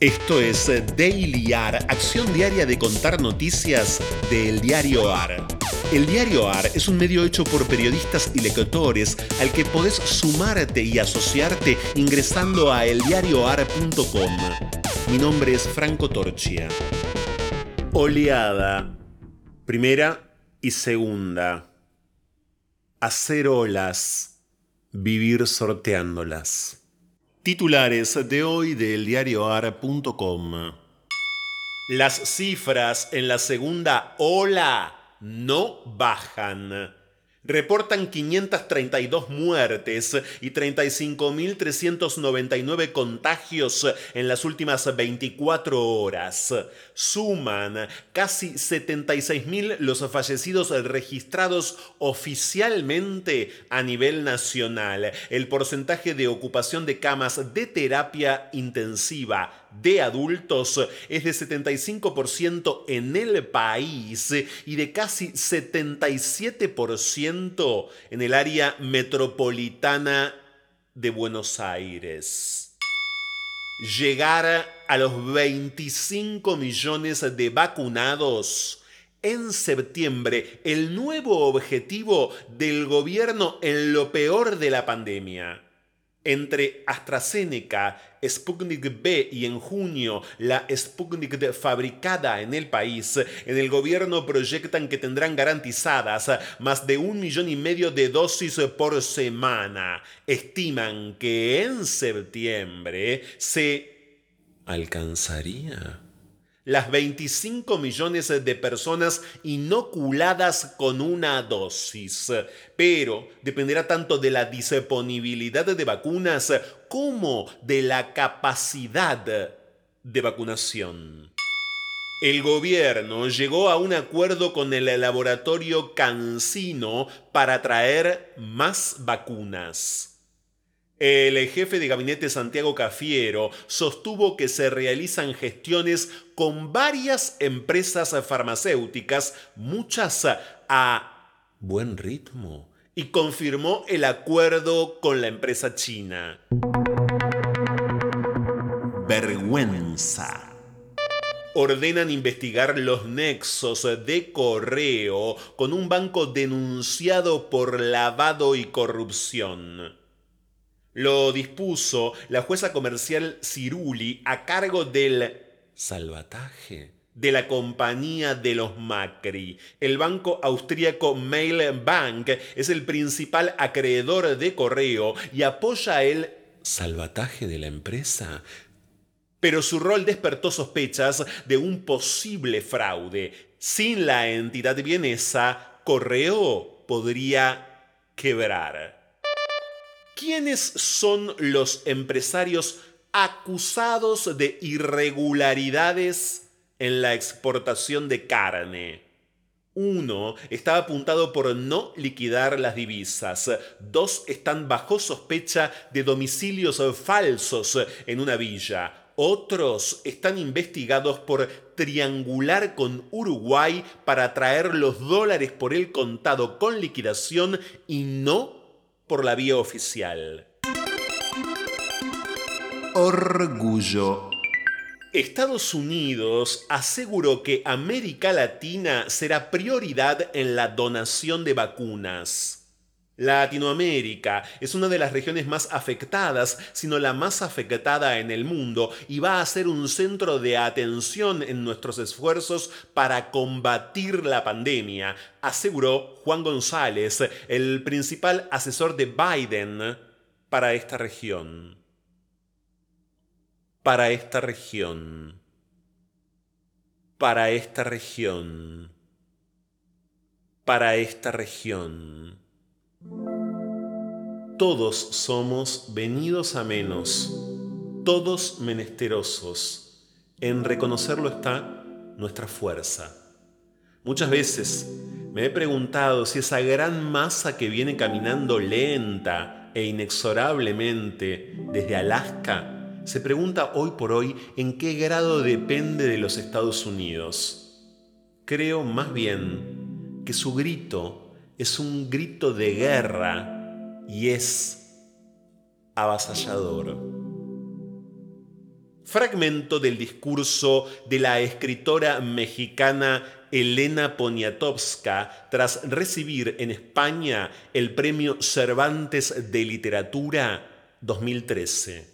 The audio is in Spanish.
Esto es Daily AR, acción diaria de contar noticias del diario AR. El diario AR es un medio hecho por periodistas y lectores al que podés sumarte y asociarte ingresando a eldiarioar.com. Mi nombre es Franco Torchia. Oleada. Primera y segunda. Hacer olas. Vivir sorteándolas. Titulares de hoy del diarioar.com. Las cifras en la segunda ola no bajan reportan 532 muertes y 35.399 contagios en las últimas 24 horas. Suman casi 76.000 los fallecidos registrados oficialmente a nivel nacional. El porcentaje de ocupación de camas de terapia intensiva de adultos es de 75% en el país y de casi 77% en el área metropolitana de Buenos Aires. Llegar a los 25 millones de vacunados en septiembre, el nuevo objetivo del gobierno en lo peor de la pandemia entre AstraZeneca, Sputnik B y en junio la Sputnik fabricada en el país, en el gobierno proyectan que tendrán garantizadas más de un millón y medio de dosis por semana. Estiman que en septiembre se alcanzaría las 25 millones de personas inoculadas con una dosis. Pero dependerá tanto de la disponibilidad de vacunas como de la capacidad de vacunación. El gobierno llegó a un acuerdo con el laboratorio Cancino para traer más vacunas. El jefe de gabinete Santiago Cafiero sostuvo que se realizan gestiones con varias empresas farmacéuticas, muchas a buen ritmo, y confirmó el acuerdo con la empresa china. Vergüenza ordenan investigar los nexos de correo con un banco denunciado por lavado y corrupción. Lo dispuso la jueza comercial Ciruli a cargo del salvataje de la compañía de los Macri. El banco austríaco Mail Bank es el principal acreedor de correo y apoya el salvataje de la empresa. Pero su rol despertó sospechas de un posible fraude. Sin la entidad vienesa, Correo podría quebrar. ¿Quiénes son los empresarios acusados de irregularidades en la exportación de carne? Uno está apuntado por no liquidar las divisas. Dos están bajo sospecha de domicilios falsos en una villa. Otros están investigados por triangular con Uruguay para traer los dólares por el contado con liquidación y no por la vía oficial. Orgullo. Estados Unidos aseguró que América Latina será prioridad en la donación de vacunas. Latinoamérica es una de las regiones más afectadas, sino la más afectada en el mundo, y va a ser un centro de atención en nuestros esfuerzos para combatir la pandemia, aseguró Juan González, el principal asesor de Biden para esta región. Para esta región. Para esta región. Para esta región. Todos somos venidos a menos, todos menesterosos. En reconocerlo está nuestra fuerza. Muchas veces me he preguntado si esa gran masa que viene caminando lenta e inexorablemente desde Alaska se pregunta hoy por hoy en qué grado depende de los Estados Unidos. Creo más bien que su grito es un grito de guerra y es avasallador. fragmento del discurso de la escritora mexicana Elena Poniatowska tras recibir en España el Premio Cervantes de Literatura 2013.